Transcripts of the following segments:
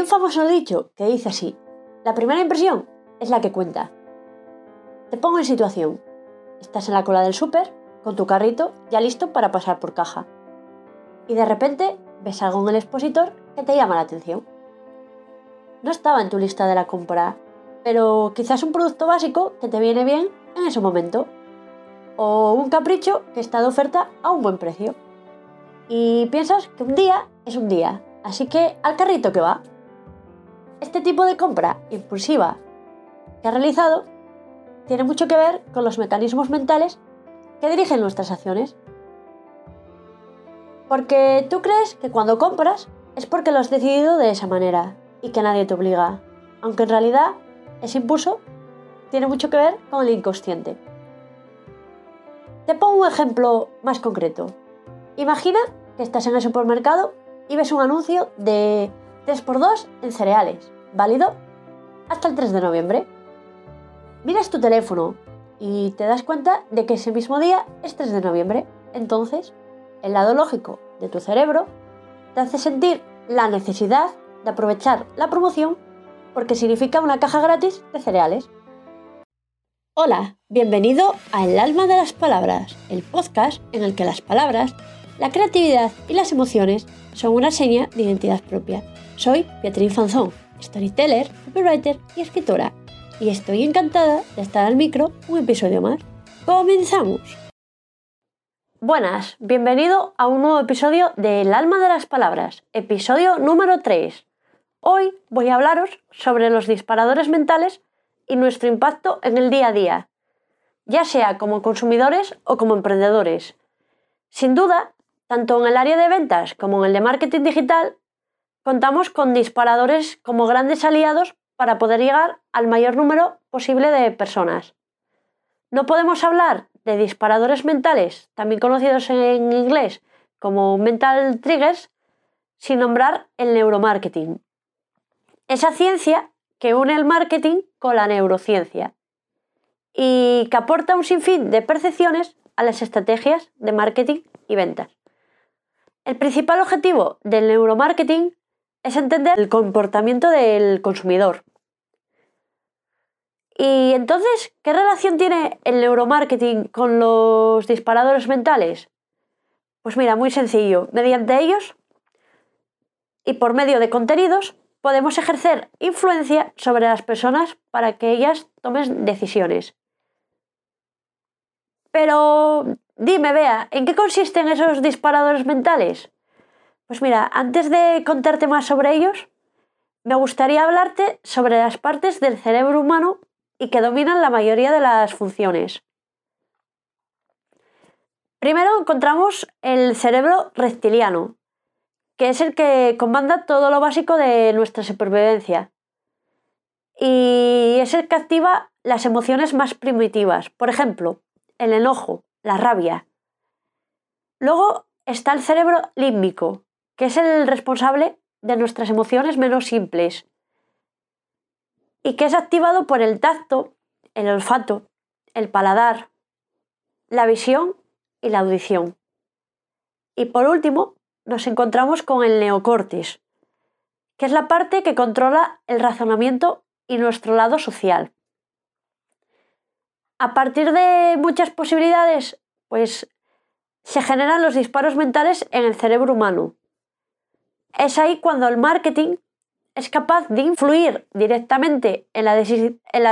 Un famoso dicho que dice así, la primera impresión es la que cuenta. Te pongo en situación. Estás en la cola del súper, con tu carrito ya listo para pasar por caja. Y de repente ves algo en el expositor que te llama la atención. No estaba en tu lista de la compra, pero quizás un producto básico que te viene bien en ese momento. O un capricho que está de oferta a un buen precio. Y piensas que un día es un día, así que al carrito que va. Este tipo de compra impulsiva que has realizado tiene mucho que ver con los mecanismos mentales que dirigen nuestras acciones. Porque tú crees que cuando compras es porque lo has decidido de esa manera y que nadie te obliga, aunque en realidad ese impulso tiene mucho que ver con el inconsciente. Te pongo un ejemplo más concreto. Imagina que estás en el supermercado y ves un anuncio de 3x2 en cereales, válido hasta el 3 de noviembre. Miras tu teléfono y te das cuenta de que ese mismo día es 3 de noviembre. Entonces, el lado lógico de tu cerebro te hace sentir la necesidad de aprovechar la promoción porque significa una caja gratis de cereales. Hola, bienvenido a El alma de las palabras, el podcast en el que las palabras, la creatividad y las emociones son una seña de identidad propia. Soy Beatriz Fanzón, storyteller, copywriter y escritora, y estoy encantada de estar al micro un episodio más. ¡Comenzamos! Buenas, bienvenido a un nuevo episodio de El alma de las palabras, episodio número 3. Hoy voy a hablaros sobre los disparadores mentales y nuestro impacto en el día a día, ya sea como consumidores o como emprendedores. Sin duda, tanto en el área de ventas como en el de marketing digital, contamos con disparadores como grandes aliados para poder llegar al mayor número posible de personas. No podemos hablar de disparadores mentales, también conocidos en inglés como mental triggers, sin nombrar el neuromarketing. Esa ciencia que une el marketing con la neurociencia y que aporta un sinfín de percepciones a las estrategias de marketing y ventas. El principal objetivo del neuromarketing es entender el comportamiento del consumidor. Y entonces, ¿qué relación tiene el neuromarketing con los disparadores mentales? Pues mira, muy sencillo. Mediante ellos y por medio de contenidos podemos ejercer influencia sobre las personas para que ellas tomen decisiones. Pero dime, vea, ¿en qué consisten esos disparadores mentales? Pues mira, antes de contarte más sobre ellos, me gustaría hablarte sobre las partes del cerebro humano y que dominan la mayoría de las funciones. Primero encontramos el cerebro reptiliano, que es el que comanda todo lo básico de nuestra supervivencia. Y es el que activa las emociones más primitivas, por ejemplo, el enojo, la rabia. Luego está el cerebro límbico, que es el responsable de nuestras emociones menos simples y que es activado por el tacto, el olfato, el paladar, la visión y la audición. Y por último, nos encontramos con el neocortis, que es la parte que controla el razonamiento y nuestro lado social. A partir de muchas posibilidades, pues se generan los disparos mentales en el cerebro humano, es ahí cuando el marketing es capaz de influir directamente en la,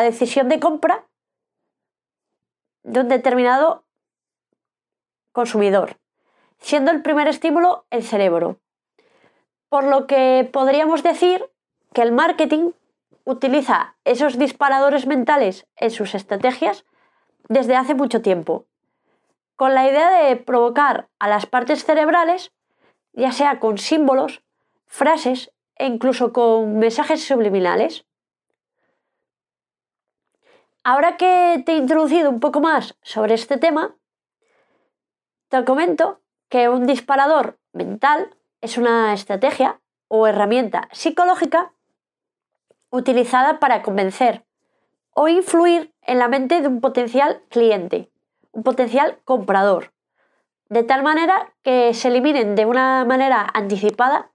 decisión de compra de un determinado consumidor, siendo el primer estímulo el cerebro. Por lo que podríamos decir que el marketing utiliza esos disparadores mentales en sus estrategias desde hace mucho tiempo, con la idea de provocar a las partes cerebrales, ya sea con símbolos, frases e incluso con mensajes subliminales. Ahora que te he introducido un poco más sobre este tema, te comento que un disparador mental es una estrategia o herramienta psicológica utilizada para convencer o influir en la mente de un potencial cliente, un potencial comprador, de tal manera que se eliminen de una manera anticipada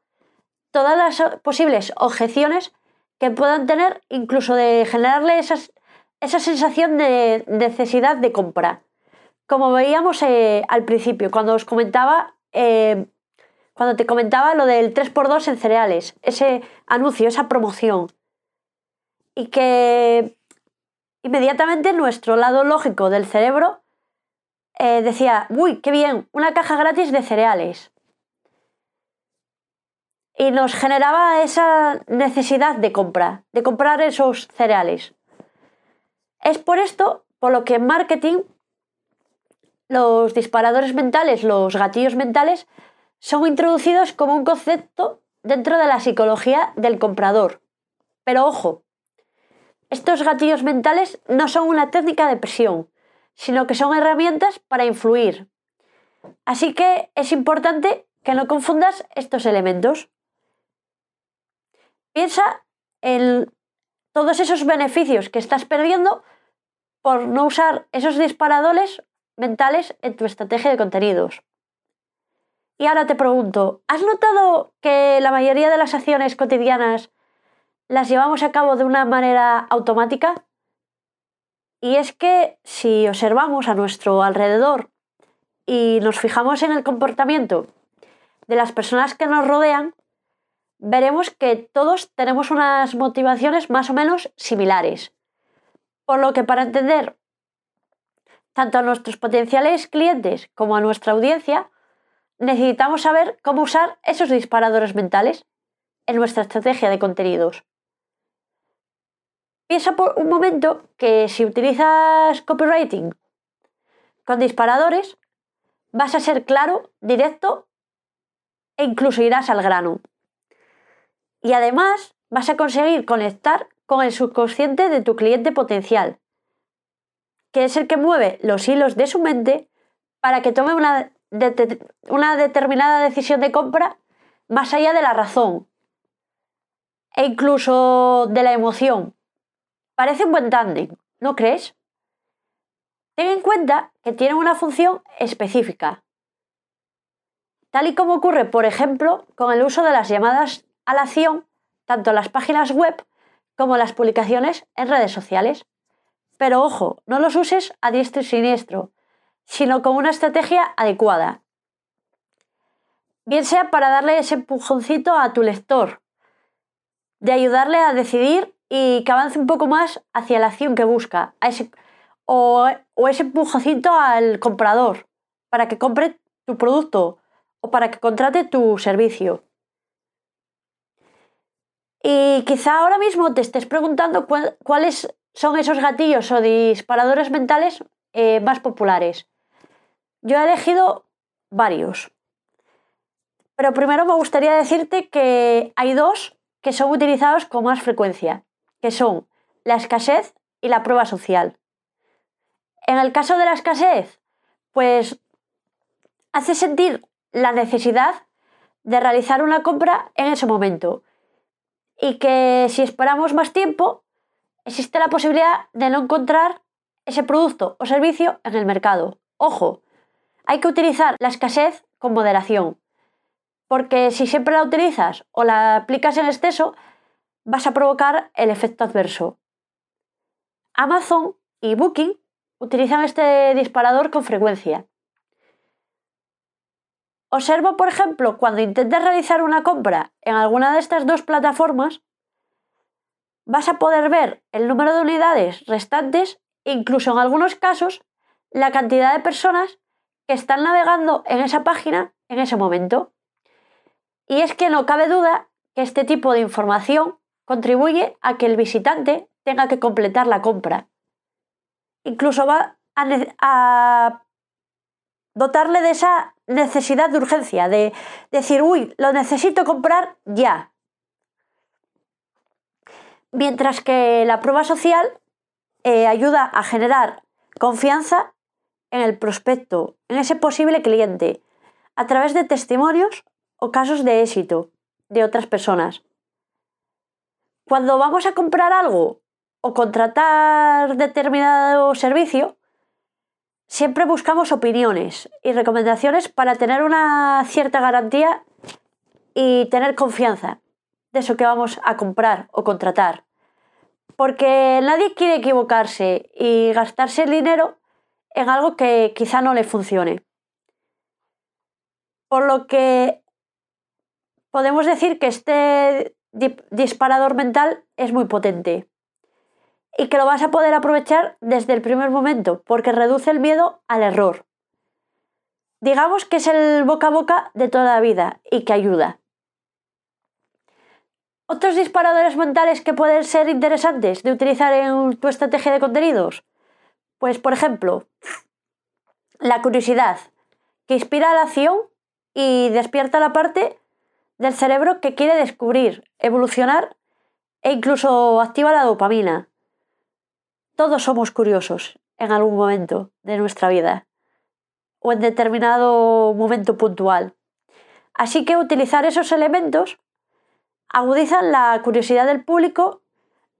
todas las posibles objeciones que puedan tener, incluso de generarle esa sensación de necesidad de compra. Como veíamos eh, al principio, cuando os comentaba, eh, cuando te comentaba lo del 3x2 en cereales, ese anuncio, esa promoción. Y que inmediatamente nuestro lado lógico del cerebro eh, decía, uy, qué bien, una caja gratis de cereales. Y nos generaba esa necesidad de compra, de comprar esos cereales. Es por esto por lo que en marketing los disparadores mentales, los gatillos mentales, son introducidos como un concepto dentro de la psicología del comprador. Pero ojo, estos gatillos mentales no son una técnica de presión, sino que son herramientas para influir. Así que es importante que no confundas estos elementos. Piensa en todos esos beneficios que estás perdiendo por no usar esos disparadores mentales en tu estrategia de contenidos. Y ahora te pregunto, ¿has notado que la mayoría de las acciones cotidianas las llevamos a cabo de una manera automática? Y es que si observamos a nuestro alrededor y nos fijamos en el comportamiento de las personas que nos rodean, veremos que todos tenemos unas motivaciones más o menos similares. Por lo que para entender tanto a nuestros potenciales clientes como a nuestra audiencia, necesitamos saber cómo usar esos disparadores mentales en nuestra estrategia de contenidos. Piensa por un momento que si utilizas copywriting con disparadores, vas a ser claro, directo e incluso irás al grano. Y además vas a conseguir conectar con el subconsciente de tu cliente potencial, que es el que mueve los hilos de su mente para que tome una, una determinada decisión de compra más allá de la razón e incluso de la emoción. Parece un buen tándem, ¿no crees? Ten en cuenta que tienen una función específica, tal y como ocurre, por ejemplo, con el uso de las llamadas a la acción, tanto las páginas web como las publicaciones en redes sociales. Pero ojo, no los uses a diestro y siniestro, sino con una estrategia adecuada. Bien sea para darle ese empujoncito a tu lector, de ayudarle a decidir y que avance un poco más hacia la acción que busca, o, ese empujocito al comprador para que compre tu producto o para que contrate tu servicio. Y quizá ahora mismo te estés preguntando cuáles son esos gatillos o disparadores mentales eh, más populares. Yo he elegido varios. Pero primero me gustaría decirte que hay dos que son utilizados con más frecuencia que son la escasez y la prueba social. En el caso de la escasez, pues hace sentir la necesidad de realizar una compra en ese momento y que si esperamos más tiempo, existe la posibilidad de no encontrar ese producto o servicio en el mercado. Ojo, hay que utilizar la escasez con moderación, porque si siempre la utilizas o la aplicas en exceso, vas a provocar el efecto adverso. Amazon y Booking utilizan este disparador con frecuencia. Observo, por ejemplo, cuando intentes realizar una compra en alguna de estas dos plataformas, vas a poder ver el número de unidades restantes incluso en algunos casos la cantidad de personas que están navegando en esa página en ese momento. Y es que no cabe duda que este tipo de información contribuye a que el visitante tenga que completar la compra. Incluso va a, dotarle de esa necesidad de urgencia, de decir, uy, lo necesito comprar ya. Mientras que la prueba social eh, ayuda a generar confianza en el prospecto, en ese posible cliente, a través de testimonios o casos de éxito de otras personas. Cuando vamos a comprar algo o contratar determinado servicio, siempre buscamos opiniones y recomendaciones para tener una cierta garantía y tener confianza de eso que vamos a comprar o contratar. Porque nadie quiere equivocarse y gastarse el dinero en algo que quizá no le funcione. Por lo que podemos decir que este disparador mental es muy potente y que lo vas a poder aprovechar desde el primer momento porque reduce el miedo al error. Digamos que es el boca a boca de toda la vida y que ayuda. Otros disparadores mentales que pueden ser interesantes de utilizar en tu estrategia de contenidos. Pues por ejemplo, la curiosidad, que inspira la acción y despierta la parte del cerebro que quiere descubrir, evolucionar e incluso activa la dopamina. Todos somos curiosos en algún momento de nuestra vida o en determinado momento puntual. Así que utilizar esos elementos agudizan la curiosidad del público,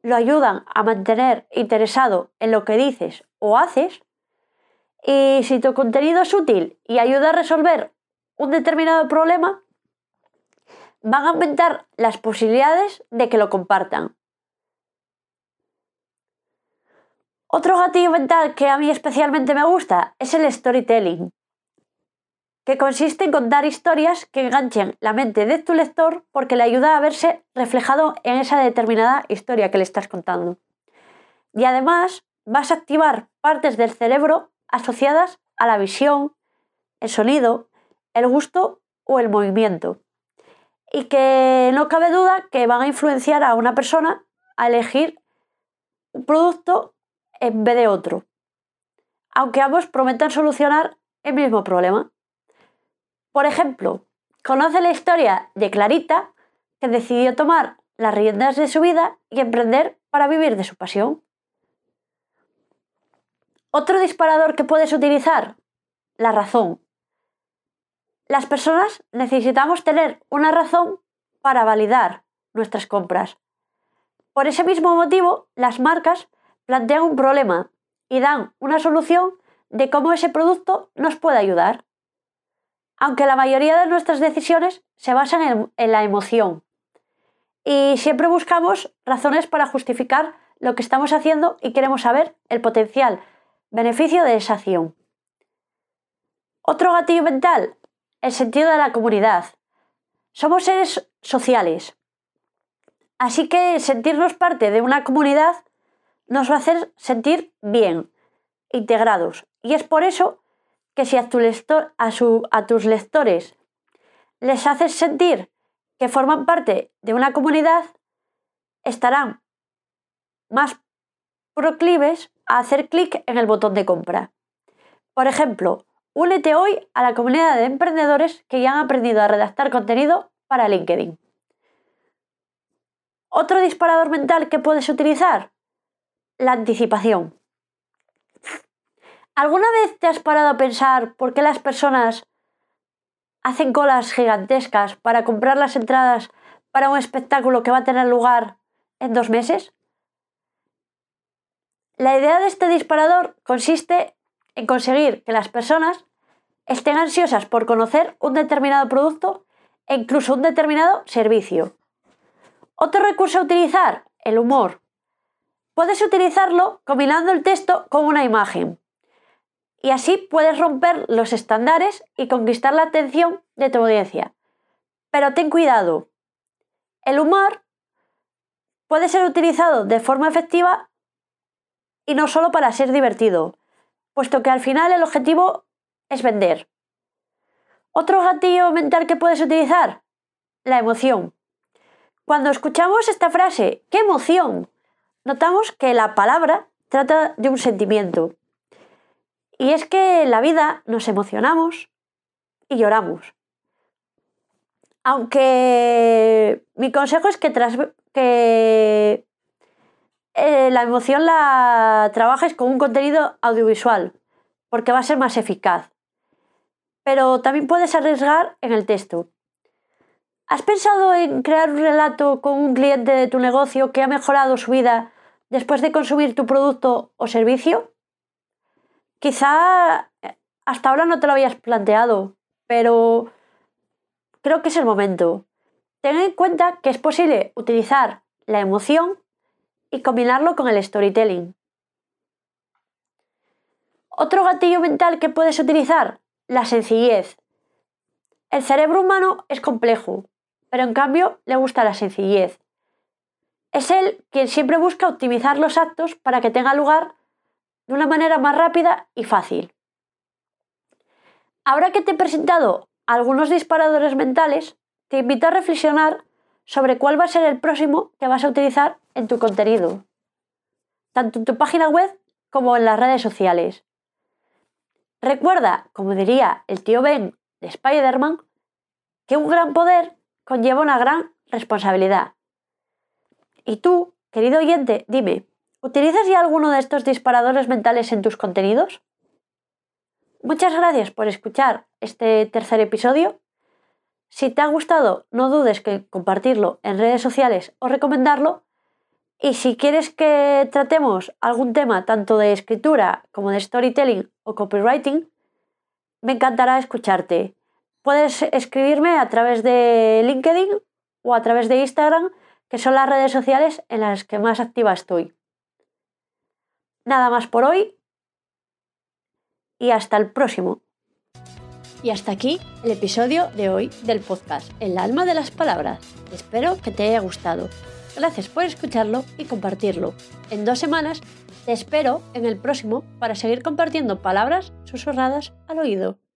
lo ayudan a mantener interesado en lo que dices o haces y si tu contenido es útil y ayuda a resolver un determinado problema, van a aumentar las posibilidades de que lo compartan. Otro gatillo mental que a mí especialmente me gusta es el storytelling, que consiste en contar historias que enganchen la mente de tu lector porque le ayuda a verse reflejado en esa determinada historia que le estás contando. Y además vas a activar partes del cerebro asociadas a la visión, el sonido, el gusto o el movimiento. Y que no cabe duda que van a influenciar a una persona a elegir un producto en vez de otro, aunque ambos prometan solucionar el mismo problema. Por ejemplo, conoce la historia de Clarita, que decidió tomar las riendas de su vida y emprender para vivir de su pasión. Otro disparador que puedes utilizar, la razón. Las personas necesitamos tener una razón para validar nuestras compras. Por ese mismo motivo, las marcas plantean un problema y dan una solución de cómo ese producto nos puede ayudar. Aunque la mayoría de nuestras decisiones se basan en, la emoción. Y siempre buscamos razones para justificar lo que estamos haciendo y queremos saber el potencial beneficio de esa acción. Otro gatillo mental, el sentido de la comunidad. Somos seres sociales. Así que sentirnos parte de una comunidad nos va a hacer sentir bien, integrados. Y es por eso que si a, tus lectores les haces sentir que forman parte de una comunidad, estarán más proclives a hacer clic en el botón de compra. Por ejemplo, únete hoy a la comunidad de emprendedores que ya han aprendido a redactar contenido para LinkedIn. Otro disparador mental que puedes utilizar, la anticipación. ¿Alguna vez te has parado a pensar por qué las personas hacen colas gigantescas para comprar las entradas para un espectáculo que va a tener lugar en dos meses? La idea de este disparador consiste en conseguir que las personas estén ansiosas por conocer un determinado producto e incluso un determinado servicio. Otro recurso a utilizar, el humor. Puedes utilizarlo combinando el texto con una imagen y así puedes romper los estándares y conquistar la atención de tu audiencia. Pero ten cuidado. El humor puede ser utilizado de forma efectiva y no solo para ser divertido, puesto que al final el objetivo es vender. Otro gatillo mental que puedes utilizar, la emoción. Cuando escuchamos esta frase, ¡qué emoción! Notamos que la palabra trata de un sentimiento. Y es que en la vida nos emocionamos y lloramos. Aunque mi consejo es que, tras, que eh, la emoción la trabajes con un contenido audiovisual, porque va a ser más eficaz. Pero también puedes arriesgar en el texto. ¿Has pensado en crear un relato con un cliente de tu negocio que ha mejorado su vida después de consumir tu producto o servicio? Quizá eh, hasta ahora no te lo habías planteado, pero creo que es el momento. ten en cuenta que es posible utilizar la emoción y combinarlo con el storytelling. Otro gatillo mental que puedes utilizar, la sencillez. El cerebro humano es complejo, pero en cambio le gusta la sencillez. Es él quien siempre busca optimizar los actos para que tenga lugar de una manera más rápida y fácil. Ahora que te he presentado algunos disparadores mentales, te invito a reflexionar sobre cuál va a ser el próximo que vas a utilizar en tu contenido, tanto en tu página web como en las redes sociales. Recuerda, como diría el tío Ben de Spider-Man, que un gran poder conlleva una gran responsabilidad. Y tú, querido oyente, dime, ¿utilizas ya alguno de estos disparadores mentales en tus contenidos? Muchas gracias por escuchar este tercer episodio. Si te ha gustado, no dudes que compartirlo en redes sociales o recomendarlo. Y si quieres que tratemos algún tema tanto de escritura como de storytelling o copywriting, me encantará escucharte. Puedes escribirme a través de LinkedIn o a través de Instagram, que son las redes sociales en las que más activa estoy. Nada más por hoy y hasta el próximo. Y hasta aquí el episodio de hoy del podcast El alma de las palabras. Espero que te haya gustado. Gracias por escucharlo y compartirlo. En dos semanas te espero en el próximo para seguir compartiendo palabras susurradas al oído.